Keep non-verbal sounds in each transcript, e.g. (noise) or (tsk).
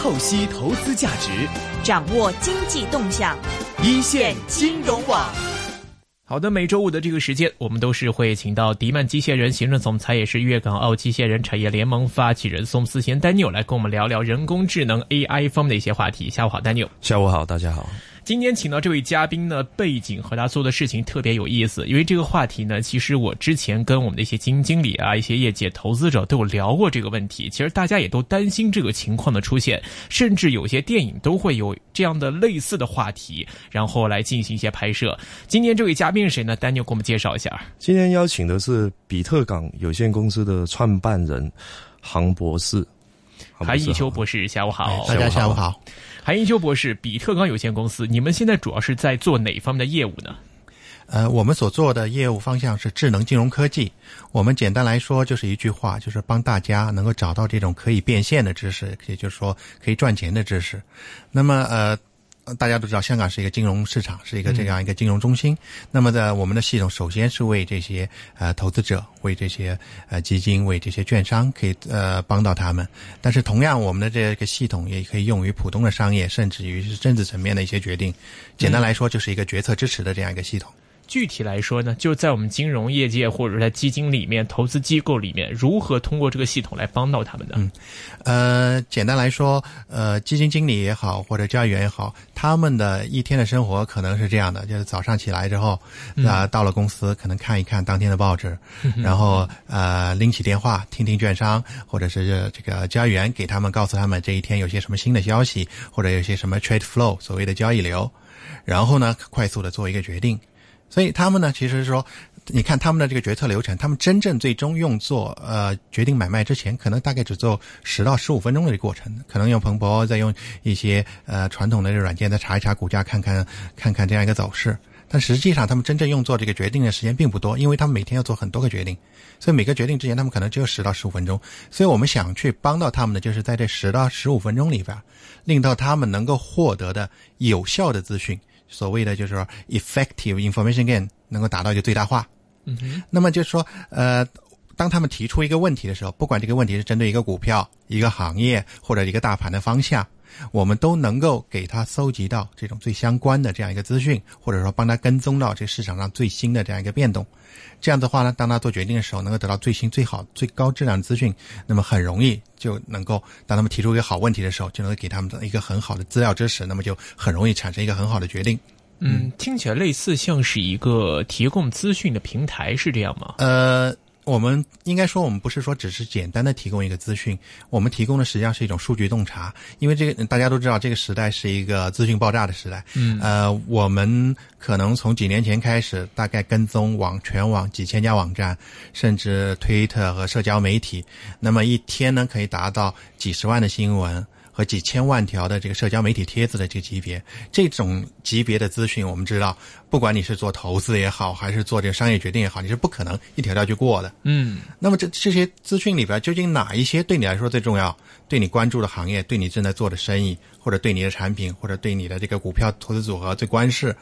透析投资价值，掌握经济动向，一线金融网。好的，每周五的这个时间，我们都是会请到迪曼机械人行政总裁，也是粤港澳机械人产业联盟发起人宋思贤 Daniel 来跟我们聊聊人工智能 AI 方面的一些话题。下午好，Daniel。下午好，大家好。今天请到这位嘉宾呢，背景和他做的事情特别有意思。因为这个话题呢，其实我之前跟我们的一些基金经理啊、一些业界投资者都有聊过这个问题。其实大家也都担心这个情况的出现，甚至有些电影都会有这样的类似的话题，然后来进行一些拍摄。今天这位嘉宾是谁呢？Daniel 给我们介绍一下。今天邀请的是比特港有限公司的创办人杭博士，韩一秋博士，下午好。大家下午好。韩英修博士，比特钢有限公司，你们现在主要是在做哪方面的业务呢？呃，我们所做的业务方向是智能金融科技。我们简单来说就是一句话，就是帮大家能够找到这种可以变现的知识，也就是说可以赚钱的知识。那么，呃。大家都知道，香港是一个金融市场，是一个这样一个金融中心。那么，在我们的系统，首先是为这些呃投资者、为这些呃基金、为这些券商，可以呃帮到他们。但是，同样，我们的这个系统也可以用于普通的商业，甚至于是政治层面的一些决定。简单来说，就是一个决策支持的这样一个系统。具体来说呢，就在我们金融业界或者在基金里面、投资机构里面，如何通过这个系统来帮到他们呢？嗯，呃，简单来说，呃，基金经理也好，或者交易员也好，他们的一天的生活可能是这样的：就是早上起来之后，啊，到了公司，可能看一看当天的报纸，然后呃，拎起电话听听券商或者是这个交易员给他们告诉他们这一天有些什么新的消息，或者有些什么 trade flow 所谓的交易流，然后呢，快速的做一个决定。所以他们呢，其实是说，你看他们的这个决策流程，他们真正最终用作呃决定买卖之前，可能大概只做十到十五分钟的过程，可能用彭博，再用一些呃传统的这个软件再查一查股价，看看看看这样一个走势。但实际上，他们真正用做这个决定的时间并不多，因为他们每天要做很多个决定，所以每个决定之前，他们可能只有十到十五分钟。所以我们想去帮到他们的，就是在这十到十五分钟里边，令到他们能够获得的有效的资讯。所谓的就是说，effective information gain 能够达到一个最大化。嗯哼。那么就是说，呃，当他们提出一个问题的时候，不管这个问题是针对一个股票、一个行业或者一个大盘的方向，我们都能够给他搜集到这种最相关的这样一个资讯，或者说帮他跟踪到这市场上最新的这样一个变动。这样的话呢，当他做决定的时候，能够得到最新、最好、最高质量的资讯，那么很容易就能够当他们提出一个好问题的时候，就能够给他们的一个很好的资料支持，那么就很容易产生一个很好的决定。嗯，听起来类似像是一个提供资讯的平台，是这样吗？呃。我们应该说，我们不是说只是简单的提供一个资讯，我们提供的实际上是一种数据洞察。因为这个大家都知道，这个时代是一个资讯爆炸的时代。嗯，呃，我们可能从几年前开始，大概跟踪网全网几千家网站，甚至推特和社交媒体，那么一天呢可以达到几十万的新闻。和几千万条的这个社交媒体帖子的这个级别，这种级别的资讯，我们知道，不管你是做投资也好，还是做这个商业决定也好，你是不可能一条条去过的。嗯，那么这这些资讯里边，究竟哪一些对你来说最重要？对你关注的行业，对你正在做的生意，或者对你的产品，或者对你的这个股票投资组合最关事？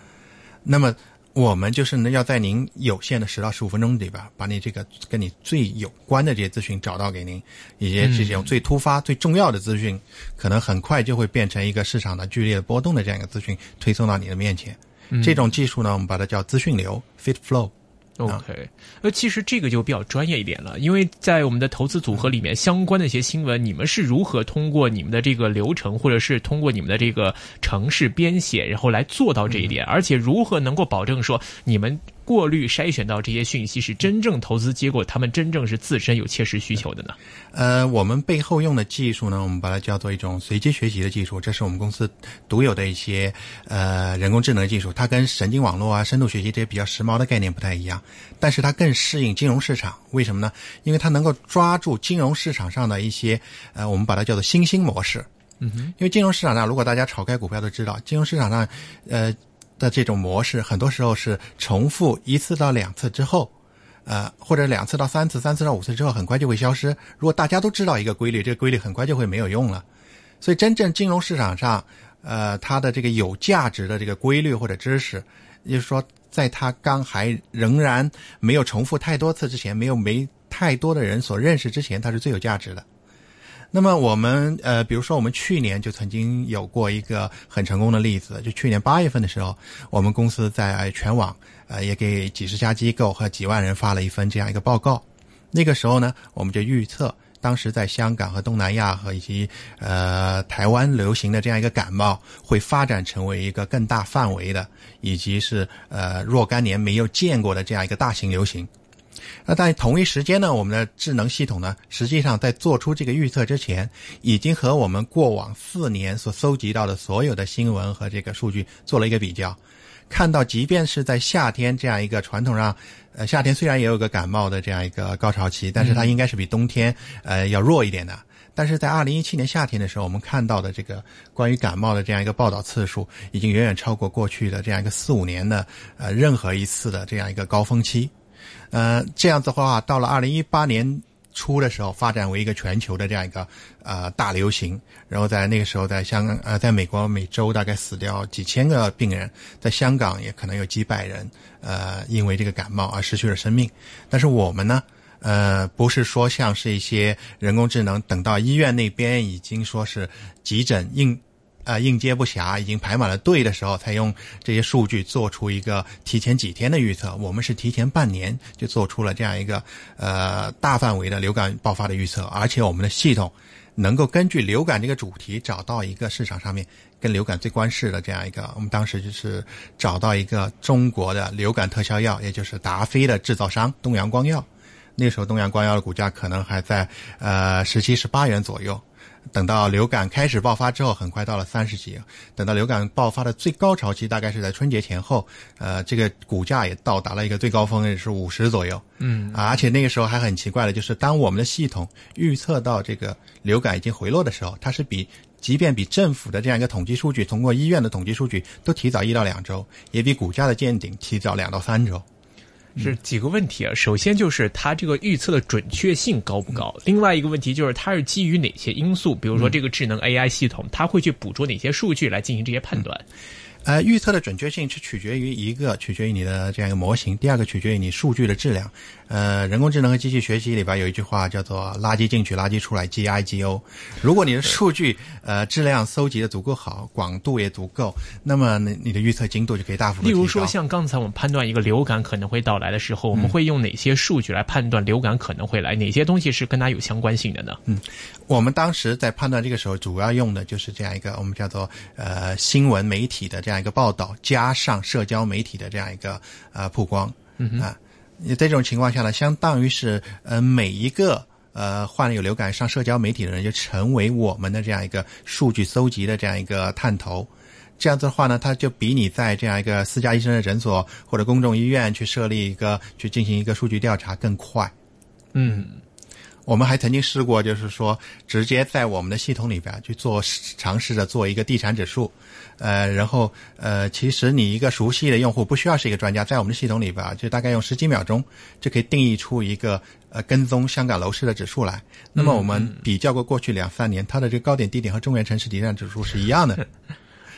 那么。我们就是呢，要在您有限的十到十五分钟里边，把你这个跟你最有关的这些资讯找到给您，以及这种最突发、最重要的资讯，可能很快就会变成一个市场的剧烈波动的这样一个资讯推送到你的面前。这种技术呢，我们把它叫资讯流 （feed flow）。OK，呃，其实这个就比较专业一点了，因为在我们的投资组合里面，相关的一些新闻，你们是如何通过你们的这个流程，或者是通过你们的这个城市编写，然后来做到这一点，而且如何能够保证说你们。过滤筛选到这些讯息是真正投资结果，他们真正是自身有切实需求的呢？呃，我们背后用的技术呢，我们把它叫做一种随机学习的技术，这是我们公司独有的一些呃人工智能技术。它跟神经网络啊、深度学习这些比较时髦的概念不太一样，但是它更适应金融市场。为什么呢？因为它能够抓住金融市场上的一些呃，我们把它叫做新兴模式。嗯哼，因为金融市场上，如果大家炒开股票都知道，金融市场上呃。的这种模式，很多时候是重复一次到两次之后，呃，或者两次到三次、三次到五次之后，很快就会消失。如果大家都知道一个规律，这个规律很快就会没有用了。所以，真正金融市场上，呃，它的这个有价值的这个规律或者知识，也就是说，在它刚还仍然没有重复太多次之前，没有没太多的人所认识之前，它是最有价值的。那么我们呃，比如说我们去年就曾经有过一个很成功的例子，就去年八月份的时候，我们公司在全网呃也给几十家机构和几万人发了一份这样一个报告。那个时候呢，我们就预测当时在香港和东南亚和以及呃台湾流行的这样一个感冒会发展成为一个更大范围的，以及是呃若干年没有见过的这样一个大型流行。那在同一时间呢，我们的智能系统呢，实际上在做出这个预测之前，已经和我们过往四年所搜集到的所有的新闻和这个数据做了一个比较，看到即便是在夏天这样一个传统上，呃，夏天虽然也有个感冒的这样一个高潮期，但是它应该是比冬天呃要弱一点的。但是在二零一七年夏天的时候，我们看到的这个关于感冒的这样一个报道次数，已经远远超过过去的这样一个四五年的呃任何一次的这样一个高峰期。呃，这样子的话，到了二零一八年初的时候，发展为一个全球的这样一个呃大流行。然后在那个时候，在香港呃，在美国每周大概死掉几千个病人，在香港也可能有几百人呃因为这个感冒而失去了生命。但是我们呢？呃，不是说像是一些人工智能，等到医院那边已经说是急诊应啊应接不暇，已经排满了队的时候，才用这些数据做出一个提前几天的预测。我们是提前半年就做出了这样一个呃大范围的流感爆发的预测，而且我们的系统能够根据流感这个主题找到一个市场上面跟流感最关事的这样一个。我们当时就是找到一个中国的流感特效药，也就是达菲的制造商东阳光药。那时候东阳光药的股价可能还在呃十七十八元左右，等到流感开始爆发之后，很快到了三十几。等到流感爆发的最高潮期，大概是在春节前后，呃，这个股价也到达了一个最高峰，也是五十左右。嗯，而且那个时候还很奇怪的，就是当我们的系统预测到这个流感已经回落的时候，它是比即便比政府的这样一个统计数据，通过医院的统计数据都提早一到两周，也比股价的见顶提早两到三周。是几个问题啊？首先就是它这个预测的准确性高不高？另外一个问题就是它是基于哪些因素？比如说这个智能 AI 系统，它会去捕捉哪些数据来进行这些判断？呃，预测的准确性是取决于一个，取决于你的这样一个模型；第二个取决于你数据的质量。呃，人工智能和机器学习里边有一句话叫做“垃圾进去，垃圾出来 ”，GIGO。(laughs) 如果你的数据呃质量搜集的足够好，广度也足够，那么你你的预测精度就可以大幅度例如说，像刚才我们判断一个流感可能会到来的时候，我们会用哪些数据来判断流感可能会来？哪些东西是跟它有相关性的呢？嗯，我们当时在判断这个时候，主要用的就是这样一个我们叫做呃新闻媒体的这样一个报道，加上社交媒体的这样一个呃曝光啊。在这种情况下呢，相当于是呃每一个呃患了有流感上社交媒体的人，就成为我们的这样一个数据搜集的这样一个探头。这样子的话呢，它就比你在这样一个私家医生的诊所或者公众医院去设立一个去进行一个数据调查更快。嗯。我们还曾经试过，就是说直接在我们的系统里边去做尝试着做一个地产指数，呃，然后呃，其实你一个熟悉的用户不需要是一个专家，在我们的系统里边就大概用十几秒钟就可以定义出一个呃跟踪香港楼市的指数来。那么我们比较过过去两三年，它的这个高点低点和中原城市地产指数是一样的，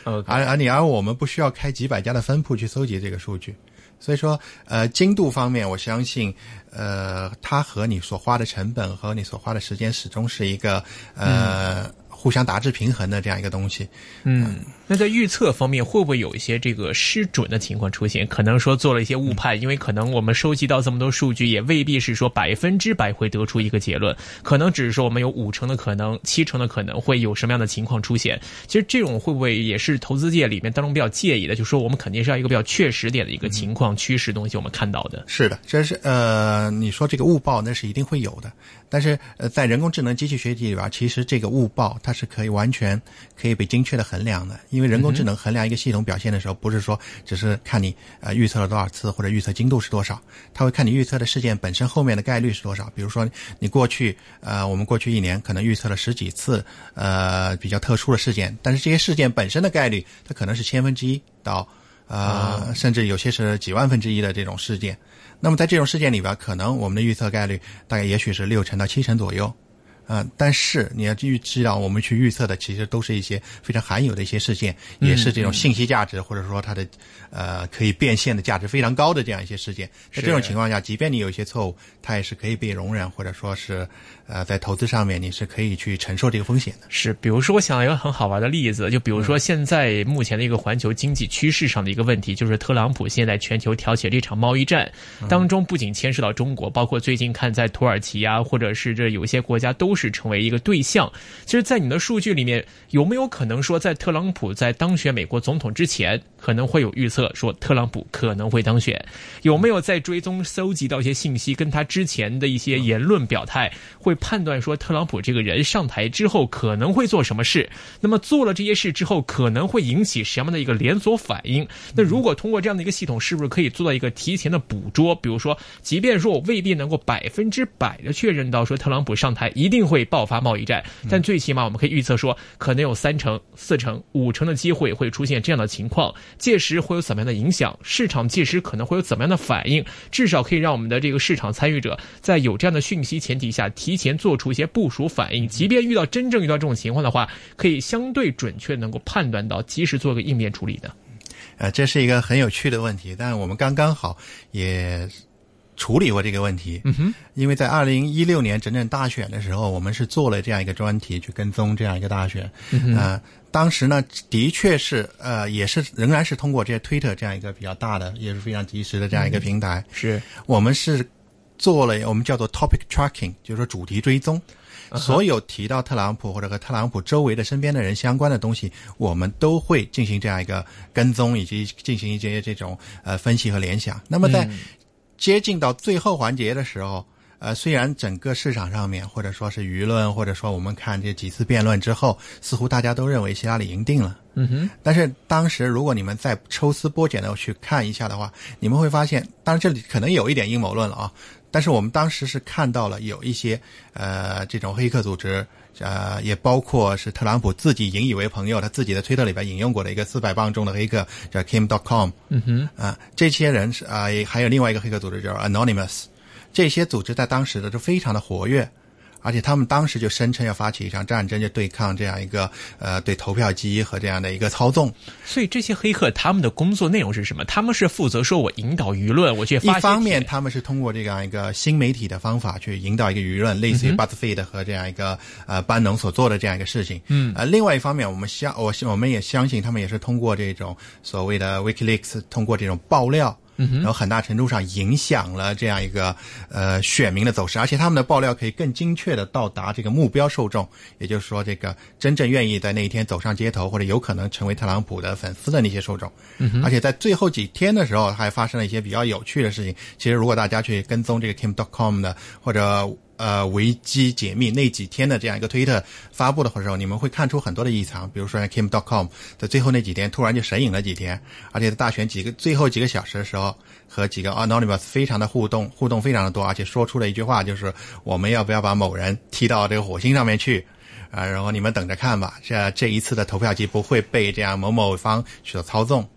而而你而我们不需要开几百家的分铺去搜集这个数据。所以说，呃，精度方面，我相信，呃，它和你所花的成本和你所花的时间始终是一个，呃。互相达至平衡的这样一个东西，嗯，那在预测方面会不会有一些这个失准的情况出现？可能说做了一些误判，因为可能我们收集到这么多数据，也未必是说百分之百会得出一个结论，可能只是说我们有五成的可能，七成的可能会有什么样的情况出现。其实这种会不会也是投资界里面当中比较介意的？就说我们肯定是要一个比较确实点的一个情况趋势东西，我们看到的是的，这是呃，你说这个误报那是一定会有的。但是，呃，在人工智能机器学习里边，其实这个误报它是可以完全可以被精确的衡量的。因为人工智能衡量一个系统表现的时候，不是说只是看你呃预测了多少次或者预测精度是多少，它会看你预测的事件本身后面的概率是多少。比如说，你过去呃，我们过去一年可能预测了十几次呃比较特殊的事件，但是这些事件本身的概率，它可能是千分之一到呃，甚至有些是几万分之一的这种事件。那么在这种事件里边，可能我们的预测概率大概也许是六成到七成左右，啊，但是你要预知道，我们去预测的其实都是一些非常罕有的一些事件，也是这种信息价值或者说它的呃可以变现的价值非常高的这样一些事件。在这种情况下，即便你有一些错误，它也是可以被容忍或者说是呃，在投资上面你是可以去承受这个风险的。是，比如说我想一个很好玩的例子，就比如说现在目前的一个环球经济趋势上的一个问题，就是特朗普现在全球挑起这场贸易战当中，不仅牵涉到中国，包括最近看在土耳其啊，或者是这有些国家都是成为一个对象。其实，在你的数据里面，有没有可能说，在特朗普在当选美国总统之前，可能会有预测说特朗普可能会当选？有没有在追踪搜集到一些信息，跟他之前的一些言论表态，会判断说特朗普这个人上台之后可能会做什么事？那么做了这些事之后，可能会引起什么样的一个连锁反应？那如果通过这样的一个系统，是不是可以做到一个提前的捕捉？比如说，即便说我未必能够百分之百的确认到说特朗普上台一定会爆发贸易战，但最起码我们可以预测说，可能有三成、四成、五成的机会会出现这样的情况。届时会有怎么样的影响？市场届时可能会有怎么样的反应？至少可以让我们的这个市场参与者在有这样的讯息前提下，提前做出一些部署反应。即便遇到真正遇到这种情况的话，可以相对准确能够判断到，及时做个应变处理的。呃，这是一个很有趣的问题，但我们刚刚好也处理过这个问题。嗯哼，因为在二零一六年整整大选的时候，我们是做了这样一个专题去跟踪这样一个大选。嗯呃，当时呢，的确是呃，也是仍然是通过这些推特这样一个比较大的，也是非常及时的这样一个平台，是我们是做了我们叫做 topic tracking，就是说主题追踪。所有提到特朗普或者和特朗普周围的身边的人相关的东西，我们都会进行这样一个跟踪，以及进行一些这种呃分析和联想。那么在接近到最后环节的时候，呃，虽然整个市场上面或者说是舆论，或者说我们看这几次辩论之后，似乎大家都认为希拉里赢定了。嗯哼，但是当时如果你们再抽丝剥茧的去看一下的话，你们会发现，当然这里可能有一点阴谋论了啊。但是我们当时是看到了有一些呃这种黑客组织，呃也包括是特朗普自己引以为朋友，他自己的推特里边引用过的一个四百磅重的黑客叫 Kim.com，嗯哼，啊、这些人是啊、还有另外一个黑客组织叫 Anonymous，这些组织在当时的就非常的活跃。而且他们当时就声称要发起一场战争，就对抗这样一个呃对投票机和这样的一个操纵。所以这些黑客他们的工作内容是什么？他们是负责说我引导舆论，我去发一方面，他们是通过这样一个新媒体的方法去引导一个舆论，类似于 BuzzFeed 和这样一个呃班农所做的这样一个事情。嗯呃，另外一方面，我们相我我们也相信他们也是通过这种所谓的 WikiLeaks，通过这种爆料。然后很大程度上影响了这样一个呃选民的走势，而且他们的爆料可以更精确的到达这个目标受众，也就是说，这个真正愿意在那一天走上街头或者有可能成为特朗普的粉丝的那些受众。而且在最后几天的时候，还发生了一些比较有趣的事情。其实，如果大家去跟踪这个 Kim.com 的或者呃维基解密那几天的这样一个推特发布的时候，你们会看出很多的异常。比如说 Kim.com 在最后那几天突然就神隐了几天，而且在大选几个最后几个小时的时候，和几个 Anonymous 非常的互动，互动非常的多，而且说出了一句话，就是我们要不要把某人踢到这个火星上面去？啊，然后你们等着看吧，这这一次的投票机不会被这样某某方所操纵。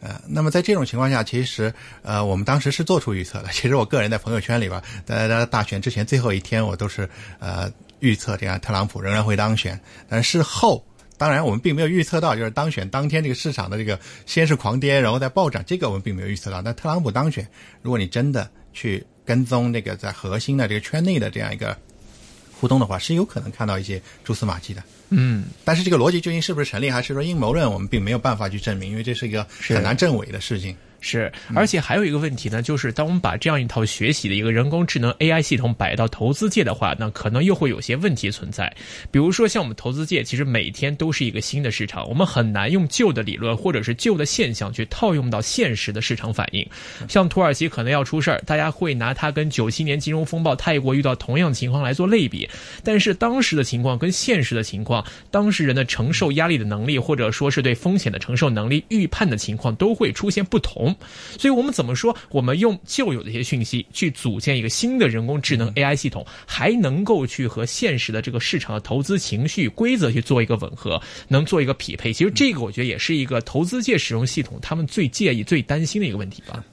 呃，那么在这种情况下，其实呃，我们当时是做出预测的。其实我个人在朋友圈里边，在在大选之前最后一天，我都是呃预测这样特朗普仍然会当选。但事后，当然我们并没有预测到，就是当选当天这个市场的这个先是狂跌，然后再暴涨，这个我们并没有预测到。但特朗普当选，如果你真的去跟踪这个在核心的这个圈内的这样一个互动的话，是有可能看到一些蛛丝马迹的。嗯，但是这个逻辑究竟是不是成立，还是说阴谋论，我们并没有办法去证明，因为这是一个很难证伪的事情。是，而且还有一个问题呢，就是当我们把这样一套学习的一个人工智能 AI 系统摆到投资界的话，那可能又会有些问题存在。比如说，像我们投资界，其实每天都是一个新的市场，我们很难用旧的理论或者是旧的现象去套用到现实的市场反应。像土耳其可能要出事儿，大家会拿它跟九七年金融风暴泰国遇到同样情况来做类比，但是当时的情况跟现实的情况，当事人的承受压力的能力，或者说是对风险的承受能力、预判的情况都会出现不同。所以我们怎么说？我们用旧有的一些讯息去组建一个新的人工智能 AI 系统，还能够去和现实的这个市场的投资情绪规则去做一个吻合，能做一个匹配。其实这个我觉得也是一个投资界使用系统他们最介意、最担心的一个问题吧。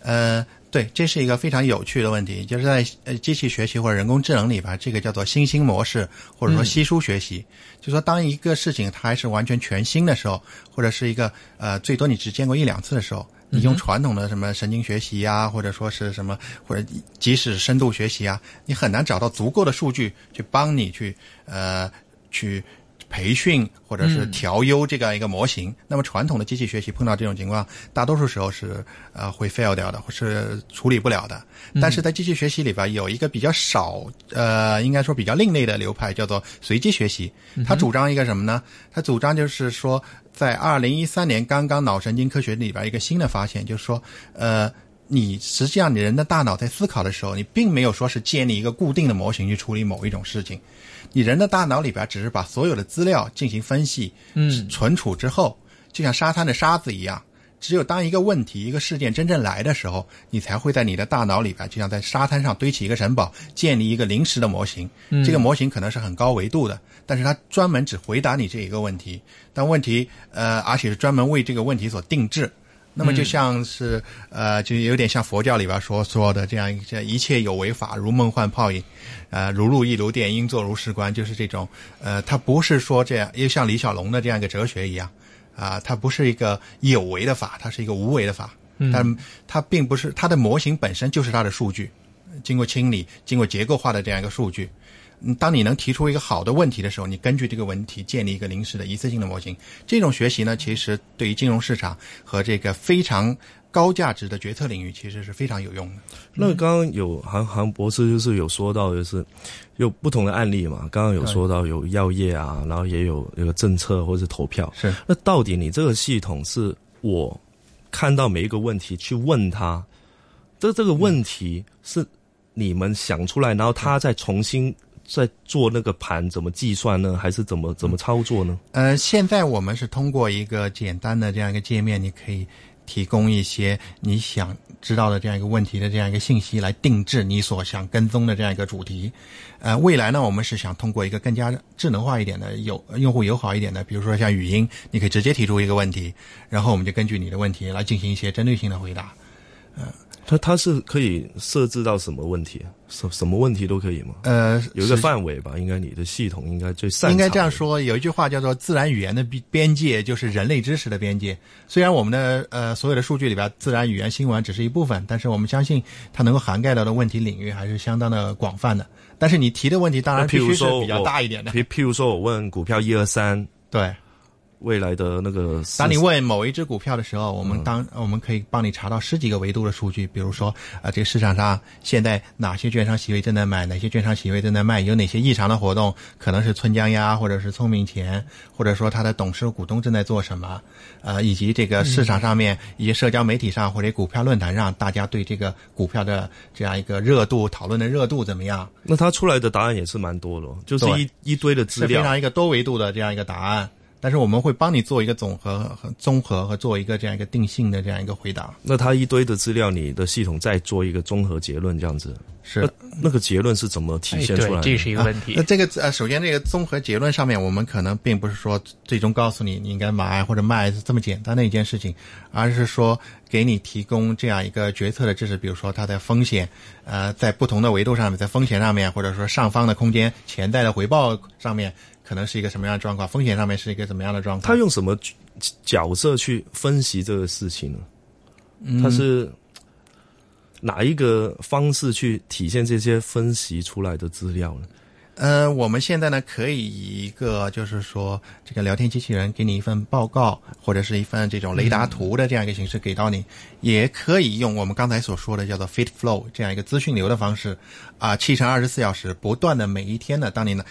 呃，对，这是一个非常有趣的问题，就是在呃机器学习或者人工智能里边，这个叫做新兴模式，或者说稀疏学习。就说当一个事情它还是完全全新的时候，或者是一个呃最多你只见过一两次的时候，你用传统的什么神经学习呀，或者说是什么，或者即使深度学习啊，你很难找到足够的数据去帮你去呃去。培训或者是调优这样一个模型，那么传统的机器学习碰到这种情况，大多数时候是呃会 fail 掉的，或是处理不了的。但是在机器学习里边有一个比较少呃，应该说比较另类的流派，叫做随机学习。它主张一个什么呢？它主张就是说，在二零一三年刚刚脑神经科学里边一个新的发现，就是说呃。你实际上，你人的大脑在思考的时候，你并没有说是建立一个固定的模型去处理某一种事情。你人的大脑里边只是把所有的资料进行分析、嗯，存储之后，就像沙滩的沙子一样。只有当一个问题、一个事件真正来的时候，你才会在你的大脑里边，就像在沙滩上堆起一个城堡，建立一个临时的模型。这个模型可能是很高维度的，但是它专门只回答你这一个问题。但问题，呃，而且是专门为这个问题所定制。那么就像是呃，就有点像佛教里边说说的这样一些，一切有为法，如梦幻泡影，呃，如露亦如电，应作如是观，就是这种呃，它不是说这样，又像李小龙的这样一个哲学一样啊，它不是一个有为的法，它是一个无为的法，但它并不是它的模型本身就是它的数据，经过清理、经过结构化的这样一个数据。当你能提出一个好的问题的时候，你根据这个问题建立一个临时的一次性的模型。这种学习呢，其实对于金融市场和这个非常高价值的决策领域，其实是非常有用的。那刚刚有韩韩博士就是有说到，就是有不同的案例嘛。刚刚有说到有药业啊，然后也有那个政策或者投票。是。那到底你这个系统是我看到每一个问题去问他，这这个问题是你们想出来，然后他再重新。在做那个盘怎么计算呢？还是怎么怎么操作呢？呃，现在我们是通过一个简单的这样一个界面，你可以提供一些你想知道的这样一个问题的这样一个信息，来定制你所想跟踪的这样一个主题。呃，未来呢，我们是想通过一个更加智能化一点的、有用户友好一点的，比如说像语音，你可以直接提出一个问题，然后我们就根据你的问题来进行一些针对性的回答。嗯。它它是可以设置到什么问题？什什么问题都可以吗？呃，有一个范围吧，应该你的系统应该最擅长。应该这样说，有一句话叫做“自然语言的边边界就是人类知识的边界”。虽然我们的呃所有的数据里边，自然语言新闻只是一部分，但是我们相信它能够涵盖到的问题领域还是相当的广泛的。但是你提的问题当然必须是比较大一点的。譬譬如说我问股票一二三，对。未来的那个，当你问某一只股票的时候，我们当我们可以帮你查到十几个维度的数据，比如说啊，这个市场上现在哪些券商席位正在买，哪些券商席位正在卖，有哪些异常的活动，可能是村江鸭或者是聪明钱，或者说他的董事股东正在做什么，呃，以及这个市场上面一些社交媒体上或者股票论坛上，大家对这个股票的这样一个热度讨论的热度怎么样？那它出来的答案也是蛮多的，就是一一堆的资料，是非常一个多维度的这样一个答案。但是我们会帮你做一个总和和综合和做一个这样一个定性的这样一个回答。那它一堆的资料，你的系统再做一个综合结论，这样子是那个结论是怎么体现出来？这是一个问题。那这个呃，首先这个综合结论上面，我们可能并不是说最终告诉你你应该买或者卖是这么简单的一件事情，而是说给你提供这样一个决策的知识，比如说它的风险，呃，在不同的维度上面，在风险上面，或者说上方的空间、潜在的回报上面。可能是一个什么样的状况？风险上面是一个怎么样的状况？他用什么角色去分析这个事情呢？他是哪一个方式去体现这些分析出来的资料呢？呃，我们现在呢，可以以一个就是说，这个聊天机器人给你一份报告，或者是一份这种雷达图的这样一个形式给到你，也可以用我们刚才所说的叫做 feed flow 这样一个资讯流的方式，啊，七乘二十四小时不断的每一天呢，当你呢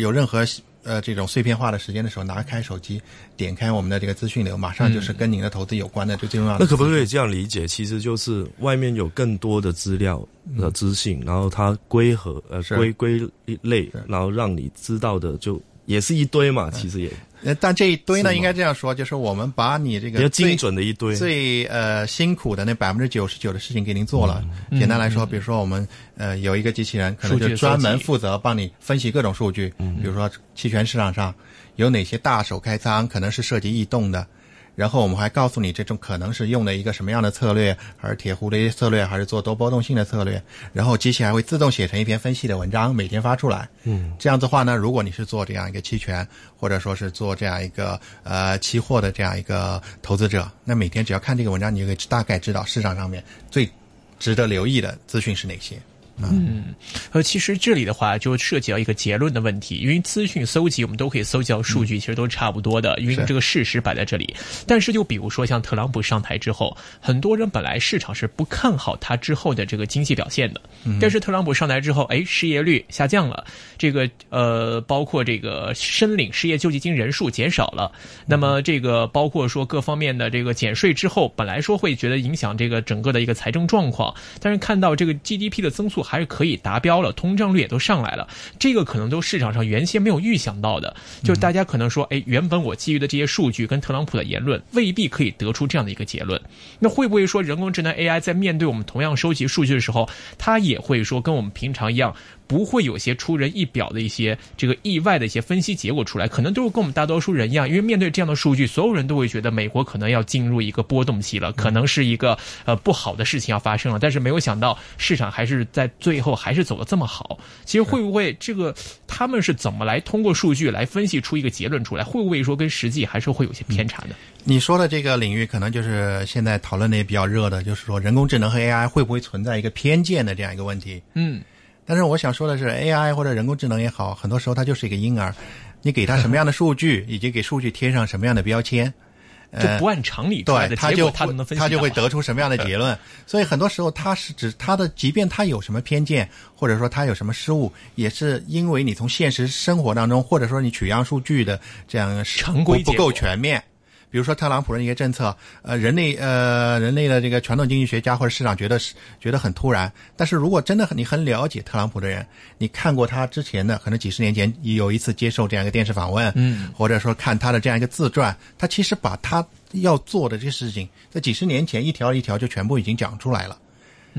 有任何。呃，这种碎片化的时间的时候，拿开手机，点开我们的这个资讯流，马上就是跟您的投资有关的最重要的。那可不可以这样理解？其实就是外面有更多的资料的资讯，然后它归合呃归归类，然后让你知道的就也是一堆嘛。其实也。那，但这一堆呢，应该这样说，就是我们把你这个比较精准的一堆最呃辛苦的那百分之九十九的事情给您做了。简单来说，比如说我们呃有一个机器人，可能就专门负责帮你分析各种数据，比如说期权市场上有哪些大手开仓，可能是涉及异动的。然后我们还告诉你这种可能是用的一个什么样的策略，还是铁壶的一些策略，还是做多波动性的策略。然后机器还会自动写成一篇分析的文章，每天发出来。嗯，这样子的话呢，如果你是做这样一个期权，或者说是做这样一个呃期货的这样一个投资者，那每天只要看这个文章，你就可以大概知道市场上面最值得留意的资讯是哪些。嗯，呃，其实这里的话就涉及到一个结论的问题，因为资讯搜集我们都可以搜集到数据，其实都差不多的，因为这个事实摆在这里。但是就比如说像特朗普上台之后，很多人本来市场是不看好他之后的这个经济表现的，但是特朗普上台之后，哎，失业率下降了，这个呃，包括这个申领失业救济金人数减少了，那么这个包括说各方面的这个减税之后，本来说会觉得影响这个整个的一个财政状况，但是看到这个 GDP 的增速。还是可以达标了，通胀率也都上来了，这个可能都市场上原先没有预想到的。就大家可能说，哎，原本我基于的这些数据跟特朗普的言论未必可以得出这样的一个结论。那会不会说人工智能 AI 在面对我们同样收集数据的时候，它也会说跟我们平常一样？不会有些出人意表的一些这个意外的一些分析结果出来，可能都是跟我们大多数人一样，因为面对这样的数据，所有人都会觉得美国可能要进入一个波动期了，可能是一个呃不好的事情要发生了。但是没有想到市场还是在最后还是走的这么好。其实会不会这个他们是怎么来通过数据来分析出一个结论出来？会不会说跟实际还是会有些偏差的？你说的这个领域可能就是现在讨论的也比较热的，就是说人工智能和 AI 会不会存在一个偏见的这样一个问题？嗯。但是我想说的是，AI 或者人工智能也好，很多时候它就是一个婴儿，你给它什么样的数据，(laughs) 以及给数据贴上什么样的标签，就不按常理对，它就它它就会得出什么样的结论。所以很多时候它是指它的，即便它有什么偏见，或者说它有什么失误，也是因为你从现实生活当中，或者说你取样数据的这样成规不够全面。比如说特朗普的一些政策，呃，人类呃，人类的这个传统经济学家或者市场觉得是觉得很突然。但是如果真的很你很了解特朗普的人，你看过他之前的可能几十年前有一次接受这样一个电视访问，嗯，或者说看他的这样一个自传，他其实把他要做的这些事情，在几十年前一条一条就全部已经讲出来了。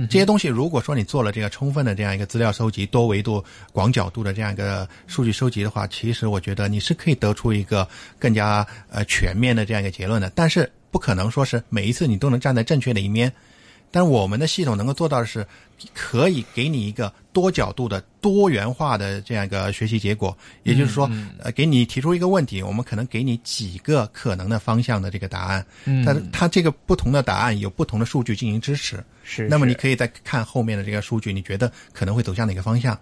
这些东西，如果说你做了这个充分的这样一个资料收集、多维度、广角度的这样一个数据收集的话，其实我觉得你是可以得出一个更加呃全面的这样一个结论的。但是不可能说是每一次你都能站在正确的一面。但我们的系统能够做到的是，可以给你一个多角度的多元化的这样一个学习结果。也就是说，呃，给你提出一个问题，我们可能给你几个可能的方向的这个答案。嗯，它它这个不同的答案有不同的数据进行支持。是，那么你可以再看后面的这个数据，你觉得可能会走向哪个方向？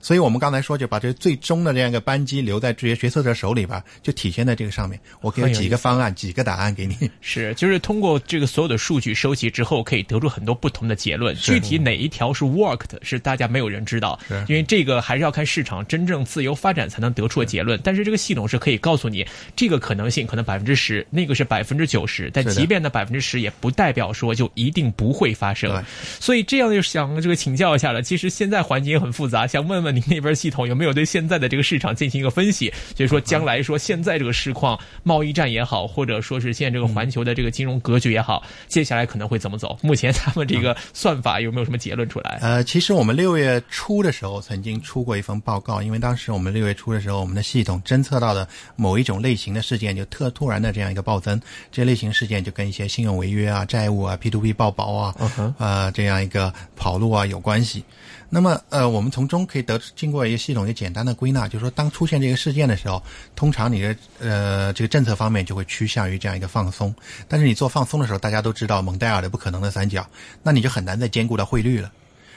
所以我们刚才说，就把这最终的这样一个扳机留在这些决策者手里吧，就体现在这个上面。我给几个方案，几个答案给你。是，就是通过这个所有的数据收集之后，可以得出很多不同的结论。具体哪一条是 worked，是大家没有人知道，因为这个还是要看市场真正自由发展才能得出的结论。但是这个系统是可以告诉你，这个可能性可能百分之十，那个是百分之九十。但即便那百分之十，也不代表说就一定不会发生。所以这样就想这个请教一下了。其实现在环境也很复杂，想问问您那边系统有没有对现在的这个市场进行一个分析？就是说将来说现在这个市况，贸易战也好，或者说是现在这个环球的这个金融格局也好，接下来可能会怎么走？目前他们这个算法有没有什么结论出来？呃，其实我们六月初的时候曾经出过一份报告，因为当时我们六月初的时候，我们的系统侦测到的某一种类型的事件就特突然的这样一个暴增，这类型事件就跟一些信用违约啊、债务啊、P to P 爆薄啊，呃这样一个跑路啊有关系。那么，呃，我们从中可以得经过一个系统一个简单的归纳，就是说，当出现这个事件的时候，通常你的呃这个政策方面就会趋向于这样一个放松。但是你做放松的时候，大家都知道蒙代尔的不可能的三角，那你就很难再兼顾到汇率了。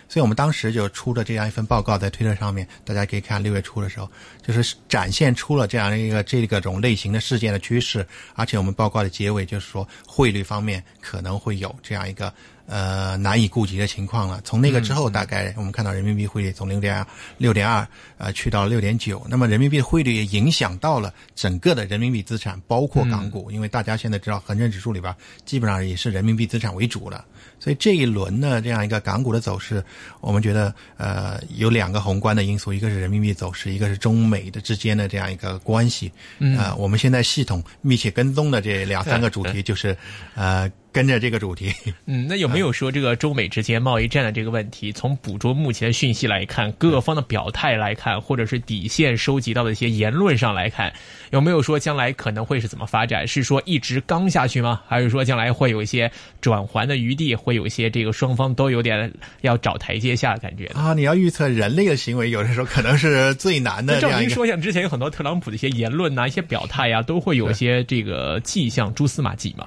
所以我们当时就出了这样一份报告在推特上面，大家可以看六月初的时候，就是展现出了这样一个这个种类型的事件的趋势。而且我们报告的结尾就是说，汇率方面可能会有这样一个。呃，难以顾及的情况了。从那个之后，大概我们看到人民币汇率从零点六点二呃去到六点九，那么人民币汇率也影响到了整个的人民币资产，包括港股，因为大家现在知道恒生指数里边基本上也是人民币资产为主了，所以这一轮呢这样一个港股的走势，我们觉得呃有两个宏观的因素，一个是人民币走势，一个是中美的之间的这样一个关系。嗯，我们现在系统密切跟踪的这两三个主题就是呃。跟着这个主题。(laughs) 嗯，那有没有说这个中美之间贸易战的这个问题，从捕捉目前的讯息来看，各方的表态来看，或者是底线收集到的一些言论上来看，有没有说将来可能会是怎么发展？是说一直刚下去吗？还是说将来会有一些转圜的余地？会有一些这个双方都有点要找台阶下的感觉啊？你要预测人类的行为，有的时候可能是最难的。照您说，像之前有很多特朗普的一些言论呐，一些表态呀，都会有一些这个迹象、蛛丝马迹嘛。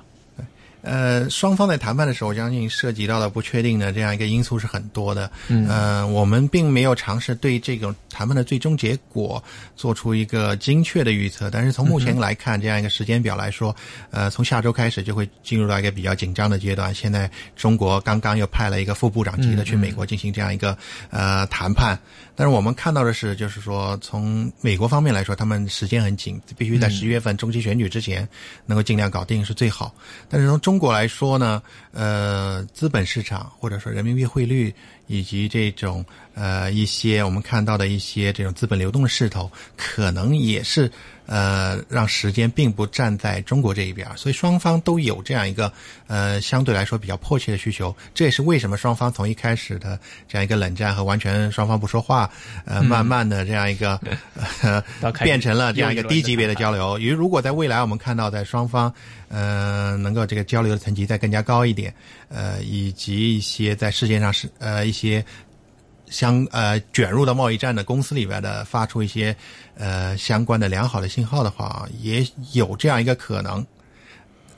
呃，双方在谈判的时候，我相信涉及到的不确定的这样一个因素是很多的。嗯，呃，我们并没有尝试对这种谈判的最终结果做出一个精确的预测。但是从目前来看，这样一个时间表来说，呃，从下周开始就会进入到一个比较紧张的阶段。现在中国刚刚又派了一个副部长级的去美国进行这样一个呃谈判。但是我们看到的是，就是说从美国方面来说，他们时间很紧，必须在十一月份中期选举之前能够尽量搞定是最好。但是从中中国来说呢，呃，资本市场或者说人民币汇率以及这种呃一些我们看到的一些这种资本流动的势头，可能也是。呃，让时间并不站在中国这一边，所以双方都有这样一个呃相对来说比较迫切的需求。这也是为什么双方从一开始的这样一个冷战和完全双方不说话，呃，慢慢的这样一个呃变成了这样一个低级别的交流。于如果在未来我们看到在双方呃能够这个交流的层级再更加高一点，呃，以及一些在世界上是呃一些。相呃卷入到贸易战的公司里边的发出一些呃相关的良好的信号的话，也有这样一个可能，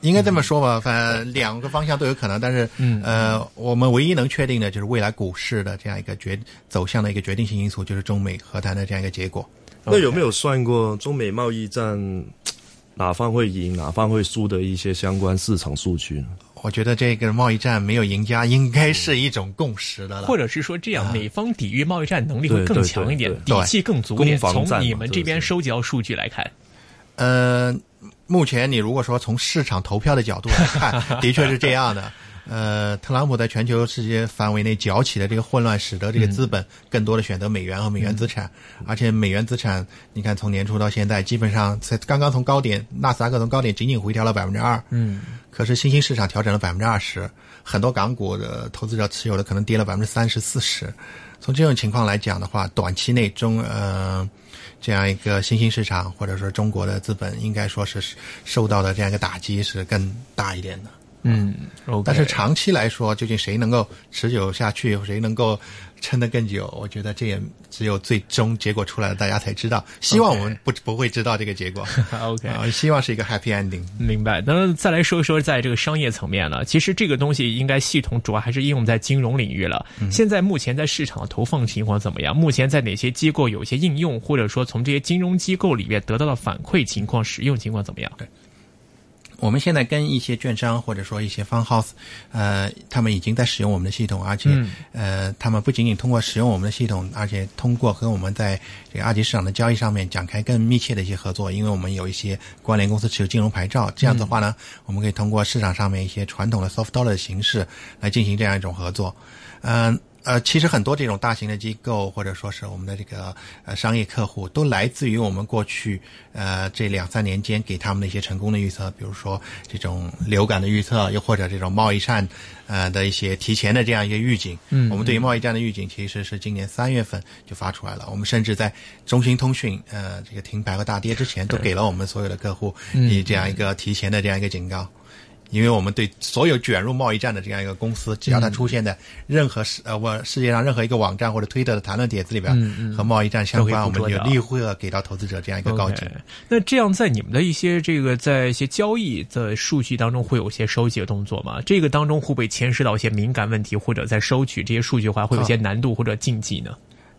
应该这么说吧。反正两个方向都有可能，但是嗯呃，我们唯一能确定的就是未来股市的这样一个决走向的一个决定性因素，就是中美和谈的这样一个结果。那有没有算过中美贸易战 (tsk) 哪方会赢、哪方会输的一些相关市场数据呢？我觉得这个贸易战没有赢家，应该是一种共识的了。或者是说，这样美方抵御贸易战能力会更强一点，底气更足一点。从你们这边收集到数据来看，呃，目前你如果说从市场投票的角度来看，(laughs) 的确是这样的。呃，特朗普在全球世界范围内搅起的这个混乱，使得这个资本更多的选择美元和美元资产，而且美元资产，你看从年初到现在，基本上才刚刚从高点，纳斯达克从高点仅仅回调了百分之二，嗯，可是新兴市场调整了百分之二十，很多港股的投资者持有的可能跌了百分之三十四十，从这种情况来讲的话，短期内中呃这样一个新兴市场或者说中国的资本，应该说是受到的这样一个打击是更大一点的。嗯，但是长期来说，究竟谁能够持久下去，谁能够撑得更久？我觉得这也只有最终结果出来了，大家才知道。希望我们不不会知道这个结果。(laughs) OK，啊，希望是一个 happy ending。明白。那再来说一说，在这个商业层面呢，其实这个东西应该系统主要还是应用在金融领域了。现在目前在市场的投放情况怎么样？目前在哪些机构有一些应用，或者说从这些金融机构里面得到的反馈情况、使用情况怎么样？对。我们现在跟一些券商或者说一些 fund house，呃，他们已经在使用我们的系统，而且呃，他们不仅仅通过使用我们的系统，而且通过和我们在这个二级市场的交易上面展开更密切的一些合作，因为我们有一些关联公司持有金融牌照，这样的话呢，我们可以通过市场上面一些传统的 soft dollar 的形式来进行这样一种合作，嗯。呃，其实很多这种大型的机构，或者说是我们的这个呃商业客户，都来自于我们过去呃这两三年间给他们的一些成功的预测，比如说这种流感的预测，又或者这种贸易战呃的一些提前的这样一个预警。嗯，我们对于贸易战的预警其实是今年三月份就发出来了。我们甚至在中兴通讯呃这个停牌和大跌之前，都给了我们所有的客户以这样一个提前的这样一个警告。因为我们对所有卷入贸易战的这样一个公司，只要它出现在任何世呃我世界上任何一个网站或者推特的谈论帖子里边，和贸易战相关，我们有立会给到投资者这样一个告警。那这样在你们的一些这个在一些交易的数据当中，会有一些收集的动作吗？这个当中会不会牵涉到一些敏感问题，或者在收取这些数据的话，会有些难度或者禁忌呢？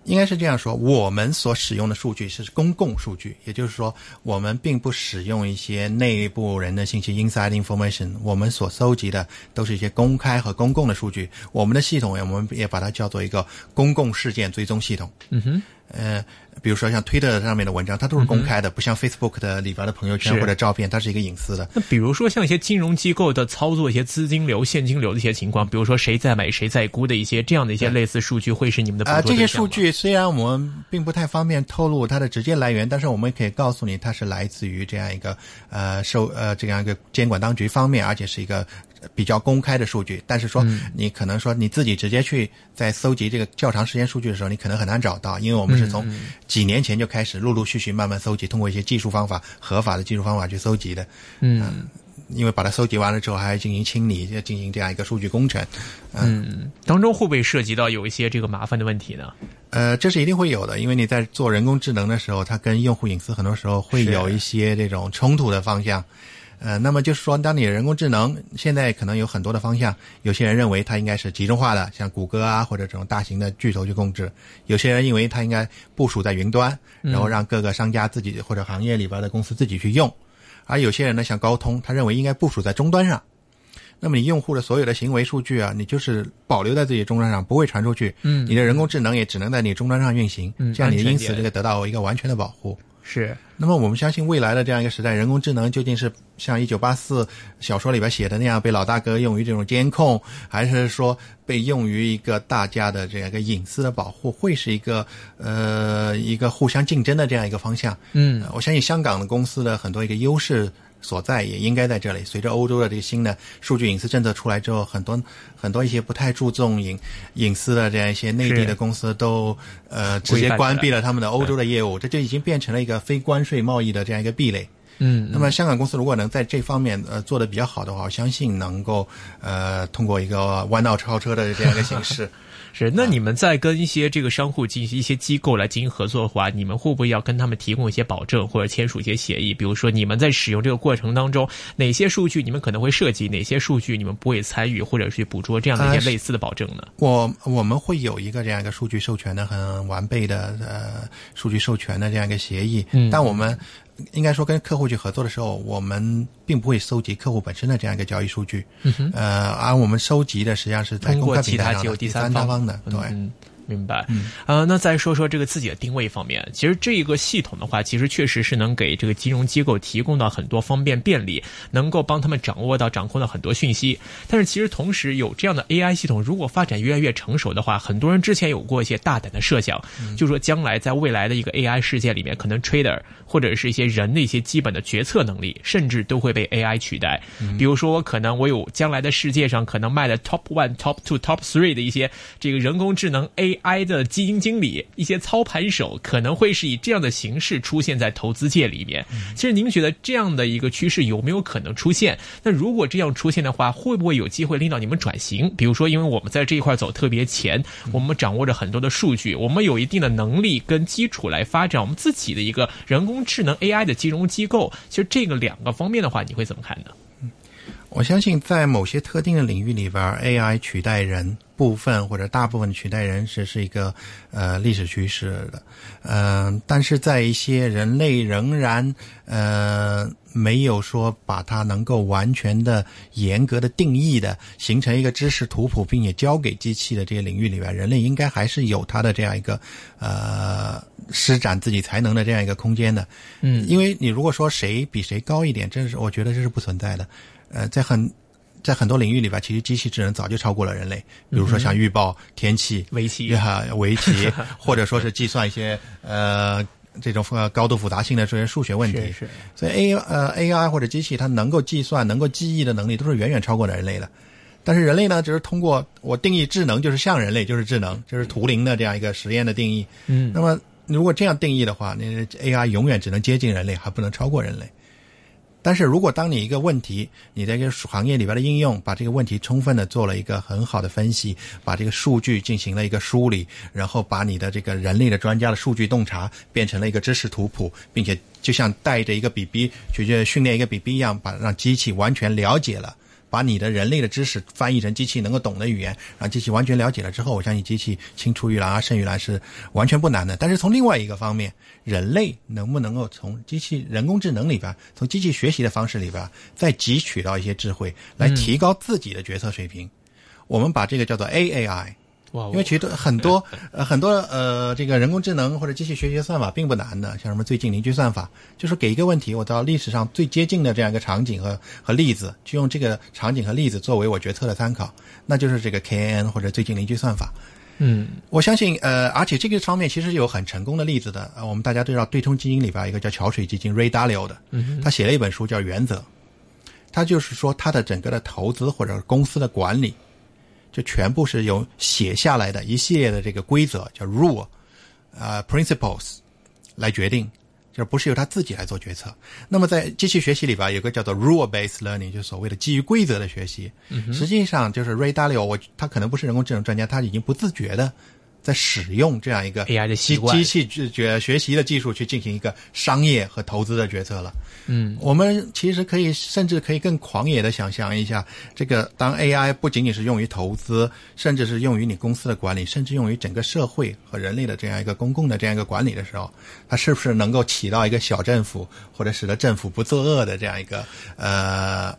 应该是这样说，我们所使用的数据是公共数据，也就是说，我们并不使用一些内部人的信息 （inside information）。我们所搜集的都是一些公开和公共的数据。我们的系统，我们也把它叫做一个公共事件追踪系统。嗯哼，呃。比如说像推特上面的文章，它都是公开的，不像 Facebook 的里边的朋友圈或者照片，它是一个隐私的。那比如说像一些金融机构的操作，一些资金流、现金流的一些情况，比如说谁在买、谁在估的一些这样的一些类似数据，会是你们的啊？这些数据虽然我们并不太方便透露它的直接来源，但是我们可以告诉你，它是来自于这样一个呃受呃这样一个监管当局方面，而且是一个比较公开的数据，但是说你可能说你自己直接去在搜集这个较长时间数据的时候，你可能很难找到，因为我们是从几年前就开始陆陆续续慢慢搜集，通过一些技术方法、合法的技术方法去搜集的。嗯，因为把它搜集完了之后，还要进行清理，要进行这样一个数据工程。嗯，当中会不会涉及到有一些这个麻烦的问题呢？呃，这是一定会有的，因为你在做人工智能的时候，它跟用户隐私很多时候会有一些这种冲突的方向。呃，那么就是说，当你人工智能现在可能有很多的方向，有些人认为它应该是集中化的，像谷歌啊或者这种大型的巨头去控制；有些人认为它应该部署在云端，然后让各个商家自己或者行业里边的公司自己去用；而有些人呢，像高通，他认为应该部署在终端上。那么你用户的所有的行为数据啊，你就是保留在自己终端上，不会传出去。嗯，你的人工智能也只能在你终端上运行，嗯这样你因此这个得到一个完全的保护。是，那么我们相信未来的这样一个时代，人工智能究竟是像一九八四小说里边写的那样被老大哥用于这种监控，还是说被用于一个大家的这样一个隐私的保护，会是一个呃一个互相竞争的这样一个方向？嗯呃我相信香港的公司的很多一个优势所在，也应该在这里。随着欧洲的这个新的数据隐私政策出来之后，很多很多一些不太注重隐隐私的这样一些内地的公司都呃直接关闭了他们的欧洲的业务，这就已经变成了一个非关税贸易的这样一个壁垒。嗯，那么香港公司如果能在这方面呃做的比较好的话，我相信能够呃通过一个弯道超车的这样一个形式。是，那你们在跟一些这个商户进行一些机构来进行合作的话，你们会不会要跟他们提供一些保证或者签署一些协议？比如说你们在使用这个过程当中，哪些数据你们可能会涉及，哪些数据你们不会参与或者去捕捉，这样的一呃些类似的保证呢？我我们会有一个这样一个数据授权的很完备的呃数据授权的这样一个协议，嗯但我们应该说跟客户去合作的时候，我们并不会收集客户本身的这样一个交易数据，呃，而我们收集的实际上是在公开平台上的第三方方的，对。嗯，明白。呃，那再说说这个自己的定位方面，其实这一个系统的话，其实确实是能给这个金融机构提供到很多方便便利，能够帮他们掌握到、掌控到很多讯息。但是其实同时有这样的 AI 系统，如果发展越来越成熟的话，很多人之前有过一些大胆的设想，就说将来在未来的一个 AI 世界里面，可能 trader 或者是一些人的一些基本的决策能力，甚至都会被 AI 取代。比如说，我可能我有将来的世界上可能卖的 top one、top two、top three 的一些这个人工智能 AI 的基金经理、一些操盘手，可能会是以这样的形式出现在投资界里面。其实您觉得这样的一个趋势有没有可能出现？那如果这样出现的话，会不会有机会令到你们转型？比如说，因为我们在这一块走特别前，我们掌握着很多的数据，我们有一定的能力跟基础来发展我们自己的一个人工智能 AI 的金融机构。其实这个两个方面的话，你会怎么看呢？我相信在某些特定的领域里边，AI 取代人部分或者大部分取代人是是一个呃历史趋势的，嗯、但是在一些人类仍然呃没有说把它能够完全的严格的定义的形成一个知识图谱，并且交给机器的这些领域里边，人类应该还是有它的这样一个呃施展自己才能的这样一个空间的。嗯因为你如果说谁比谁高一点，这是我觉得这是不存在的。呃，在很在很多领域里边，其实机器智能早就超过了人类，比如说像预报天气、围棋哈、围棋，或者说是计算一些呃这种呃高度复杂性的这些数学问题。是所以 A 呃 AI 或者机器它能够计算、能够记忆的能力都是远远超过了人类的。但是人类呢，只是通过我定义智能，就是像人类，就是智能，就是图灵的这样一个实验的定义。嗯那么如果这样定义的话，那 AI 永远只能接近人类，还不能超过人类。但是如果当你一个问题，你在一个行业里边的应用，把这个问题充分的做了一个很好的分析，把这个数据进行了一个梳理，然后把你的这个人力的专家的数据洞察变成了一个知识图谱，并且就像带着一个 BB 去训练一个 BB 一样，把让机器完全了解了。把你的人类的知识翻译成机器能够懂的语言，让机器完全了解了之后，我相信机器青出于蓝而胜于蓝是完全不难的。但是从另外一个方面，人类能不能够从机器人工智能里边，从机器学习的方式里边，再汲取到一些智慧，来提高自己的决策水平？我们把这个叫做 AAI。哇，因为其实 (laughs) 很多呃很多呃这个人工智能或者机器学习算法并不难的，像什么最近邻居算法，就是给一个问题，我到历史上最接近的这样一个场景和和例子，就用这个场景和例子作为我决策的参考，那就是这个 KNN 或者最近邻居算法。嗯我相信，呃，而且这个方面其实有很成功的例子的。呃，我们大家都知道，对冲基金里边一个叫桥水基金 Ray Dalio 的，他写了一本书叫《原则》。他就是说他的整个的投资或者公司的管理，就全部是由写下来的一系列的这个规则叫 rule，呃 principles 来决定。这不是由他自己来做决策。那么在机器学习里边有个叫做 rule-based learning，就是所谓的基于规则的学习。实际上就是 Ray Dalio，我他可能不是人工智能专家，他已经不自觉的。在使用这样一个 AI 的习惯、机器学学习的技术去进行一个商业和投资的决策了。嗯，我们其实可以甚至可以更狂野的想象一下，这个当 AI 不仅仅是用于投资，甚至是用于你公司的管理，甚至用于整个社会和人类的这样一个公共的这样一个管理的时候，它是不是能够起到一个小政府或者使得政府不作恶的这样一个呃？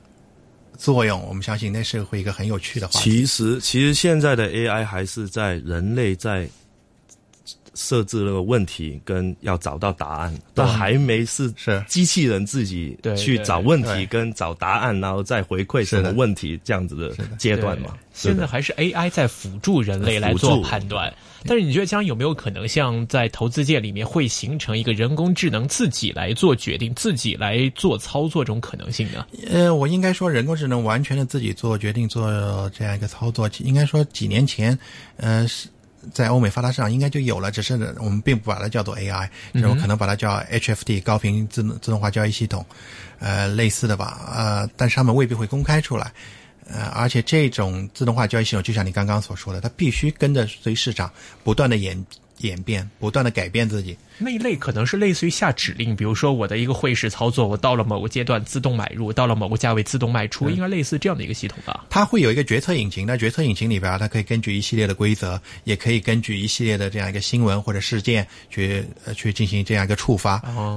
作用，我们相信那是会一个很有趣的话。其实，其实现在的 AI 还是在人类在设置那个问题跟要找到答案，都还没是是机器人自己去找问题跟找答案，然后再回馈什么问题这样子的阶段嘛。现在还是 AI 在辅助人类来做判断。但是你觉得将有没有可能像在投资界里面会形成一个人工智能自己来做决定、自己来做操作这种可能性呢？呃，我应该说人工智能完全的自己做决定、做这样一个操作，应该说几年前，呃是。在欧美发达市场应该就有了，只是我们并不把它叫做 AI，我们可能把它叫 HFT 高频自动自动化交易系统，呃，类似的吧，呃，但是他们未必会公开出来。呃，而且这种自动化交易系统，就像你刚刚所说的，它必须跟着随市场不断的演演变，不断的改变自己。那一类可能是类似于下指令，比如说我的一个汇市操作，我到了某个阶段自动买入，到了某个价位自动卖出，应该类似这样的一个系统吧？它会有一个决策引擎，那决策引擎里边，它可以根据一系列的规则，也可以根据一系列的这样一个新闻或者事件去呃去进行这样一个触发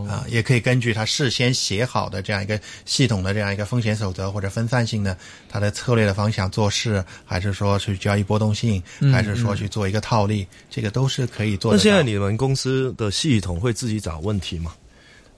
啊，也可以根据它事先写好的这样一个系统的这样一个风险守则或者分散性的它的策略的方向做事，还是说去交易波动性，还是说去做一个套利，这个都是可以做。那现在你们公司的系统会自己找？问题吗？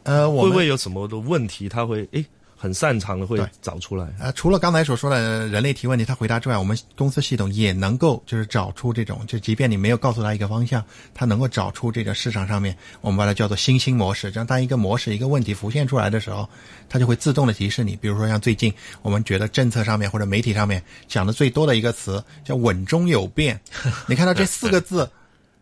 呃，我会不会有什么的问题？他会诶，很擅长的会找出来。呃，除了刚才所说的人类提问题他回答之外，我们公司系统也能够就是找出这种，就即便你没有告诉他一个方向，他能够找出这个市场上面我们把它叫做新兴模式。这样，当一个模式一个问题浮现出来的时候，它就会自动的提示你。比如说，像最近我们觉得政策上面或者媒体上面讲的最多的一个词叫“稳中有变”，(laughs) 你看到这四个字。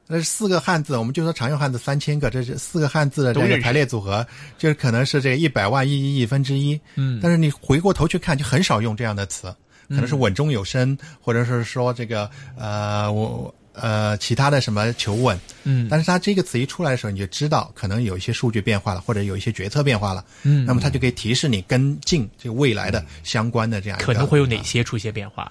那是四个汉字，我们就说常用汉字三千个，这是四个汉字的这个排列组合，就是可能是这一百万亿亿亿分之一。嗯，但是你回过头去看，就很少用这样的词，可能是稳中有升，或者是说这个呃我呃其他的什么求稳。嗯，但是它这个词一出来的时候，你就知道可能有一些数据变化了，或者有一些决策变化了。嗯，那么它就可以提示你跟进这个未来的相关的这样可能会有哪些出现变化。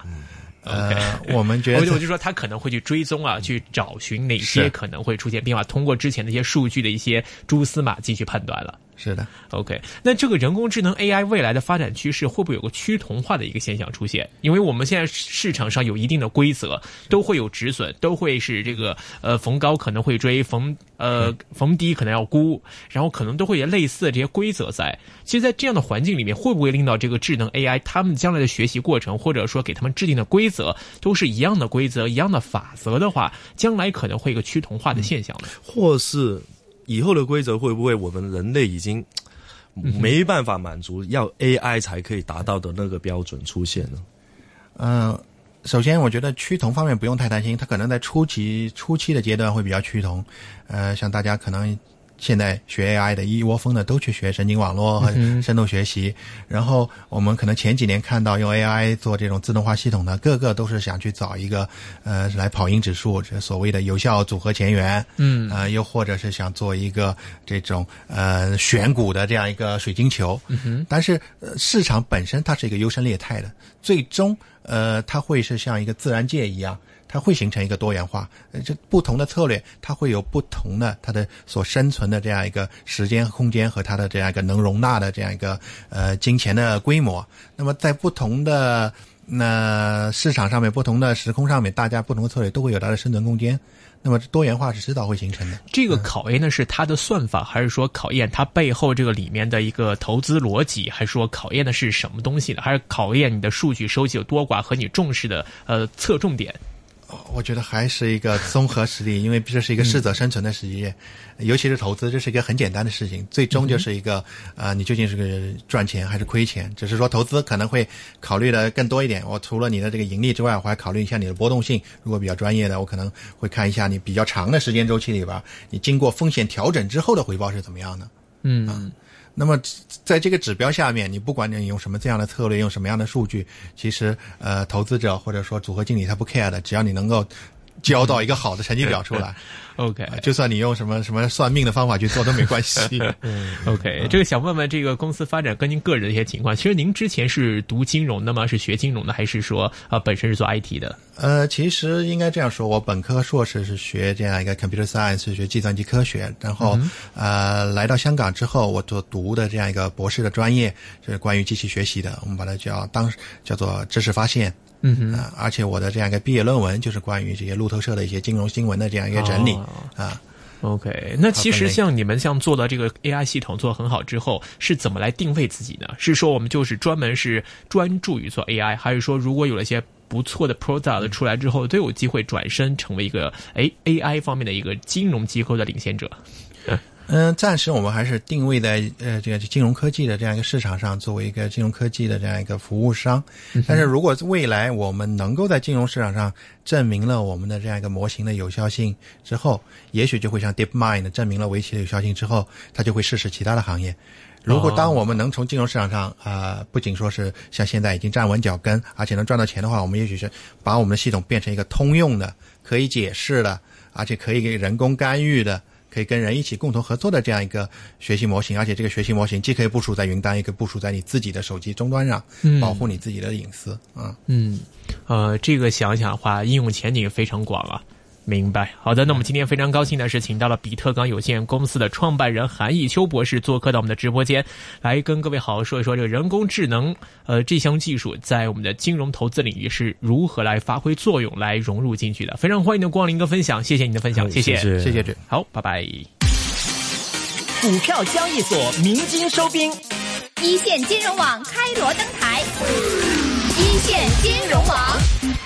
呃，我们觉得，(laughs) 我就说他可能会去追踪啊，去找寻哪些可能会出现变化，通过之前的一些数据的一些蛛丝马迹去判断了。是的，OK。那这个人工智能 AI 未来的发展趋势会不会有个趋同化的一个现象出现？因为我们现在市场上有一定的规则，都会有止损，都会是这个呃逢高可能会追，逢呃逢低可能要沽，然后可能都会有类似的这些规则在。其实，在这样的环境里面，会不会令到这个智能 AI 他们将来的学习过程，或者说给他们制定的规则都是一样的规则、一样的法则的话，将来可能会一个趋同化的现象呢？或是？以后的规则会不会我们人类已经没办法满足要 AI 才可以达到的那个标准出现呢？嗯，首先我觉得趋同方面不用太担心，它可能在初期初期的阶段会比较趋同。呃，像大家可能。现在学 AI 的一窝蜂的都去学神经网络和深度学习，然后我们可能前几年看到用 AI 做这种自动化系统的，个个都是想去找一个呃来跑赢指数，这所谓的有效组合前缘，嗯，呃，又或者是想做一个这种呃选股的这样一个水晶球，嗯但是市场本身它是一个优胜劣汰的，最终呃它会是像一个自然界一样。它会形成一个多元化，呃，这不同的策略，它会有不同的它的所生存的这样一个时间空间和它的这样一个能容纳的这样一个呃金钱的规模。那么在不同的那市场上面、不同的时空上面，大家不同的策略都会有它的生存空间。那么多元化是迟早会形成的。这个考验的是它的算法，还是说考验它背后这个里面的一个投资逻辑，还是说考验的是什么东西呢？还是考验你的数据收集有多寡和你重视的呃侧重点？我觉得还是一个综合实力，因为这是一个适者生存的实业，尤其是投资，这是一个很简单的事情，最终就是一个啊、你究竟是个赚钱还是亏钱？只是说投资可能会考虑的更多一点。我除了你的这个盈利之外，我还考虑一下你的波动性。如果比较专业的，我可能会看一下你比较长的时间周期里边，你经过风险调整之后的回报是怎么样的。嗯那么在这个指标下面，你不管你用什么这样的策略，用什么样的数据，其实呃，投资者或者说组合经理他不 care 的，只要你能够交到一个好的成绩表出来，，(laughs) OK 呃就算你用什么什么算命的方法去做都没关系。(laughs) OK，这个想问问这个公司发展跟您个人的一些情况。其实您之前是读金融的吗？是学金融的，还是说啊、呃本身是做 IT 的？呃，其实应该这样说，我本科硕士是学这样一个 computer science，是学计算机科学，然后、呃来到香港之后，我所读的这样一个博士的专业是关于机器学习的，我们把它叫当叫做知识发现。嗯哼，啊、而且我的这样一个毕业论文就是关于这些路透社的一些金融新闻的这样一个整理、哦啊。OK，那其实像你们像做到这个 AI 系统做得很好之后，是怎么来定位自己呢？是说我们就是专门是专注于做 AI，还是说如果有了一些不错的 product 出来之后，都有机会转身成为一个哎 AI 方面的一个金融机构的领先者？嗯，暂时我们还是定位在呃这个金融科技的这样一个市场上，作为一个金融科技的这样一个服务商。但是如果未来我们能够在金融市场上证明了我们的这样一个模型的有效性之后，也许就会像 DeepMind 证明了围棋的有效性之后，它就会试试其他的行业。如果当我们能从金融市场上啊、呃不仅说是像现在已经站稳脚跟，而且能赚到钱的话，我们也许是把我们的系统变成一个通用的、可以解释的，而且可以给人工干预的。可以跟人一起共同合作的这样一个学习模型，而且这个学习模型既可以部署在云端，也可以部署在你自己的手机终端上，保护你自己的隐私啊。嗯，呃，这个想想的话，应用前景非常广啊。明白，好的。那我们今天非常高兴的是，请到了比特港有限公司的创办人韩义秋博士做客到我们的直播间，来跟各位好好说一说这个人工智能，呃，这项技术在我们的金融投资领域是如何来发挥作用，来融入进去的。非常欢迎你的光临跟分享，谢谢你的分享，谢谢，谢谢谢这。好，拜拜。股票交易所鸣金收兵，一线金融网开锣登台，一线金融网。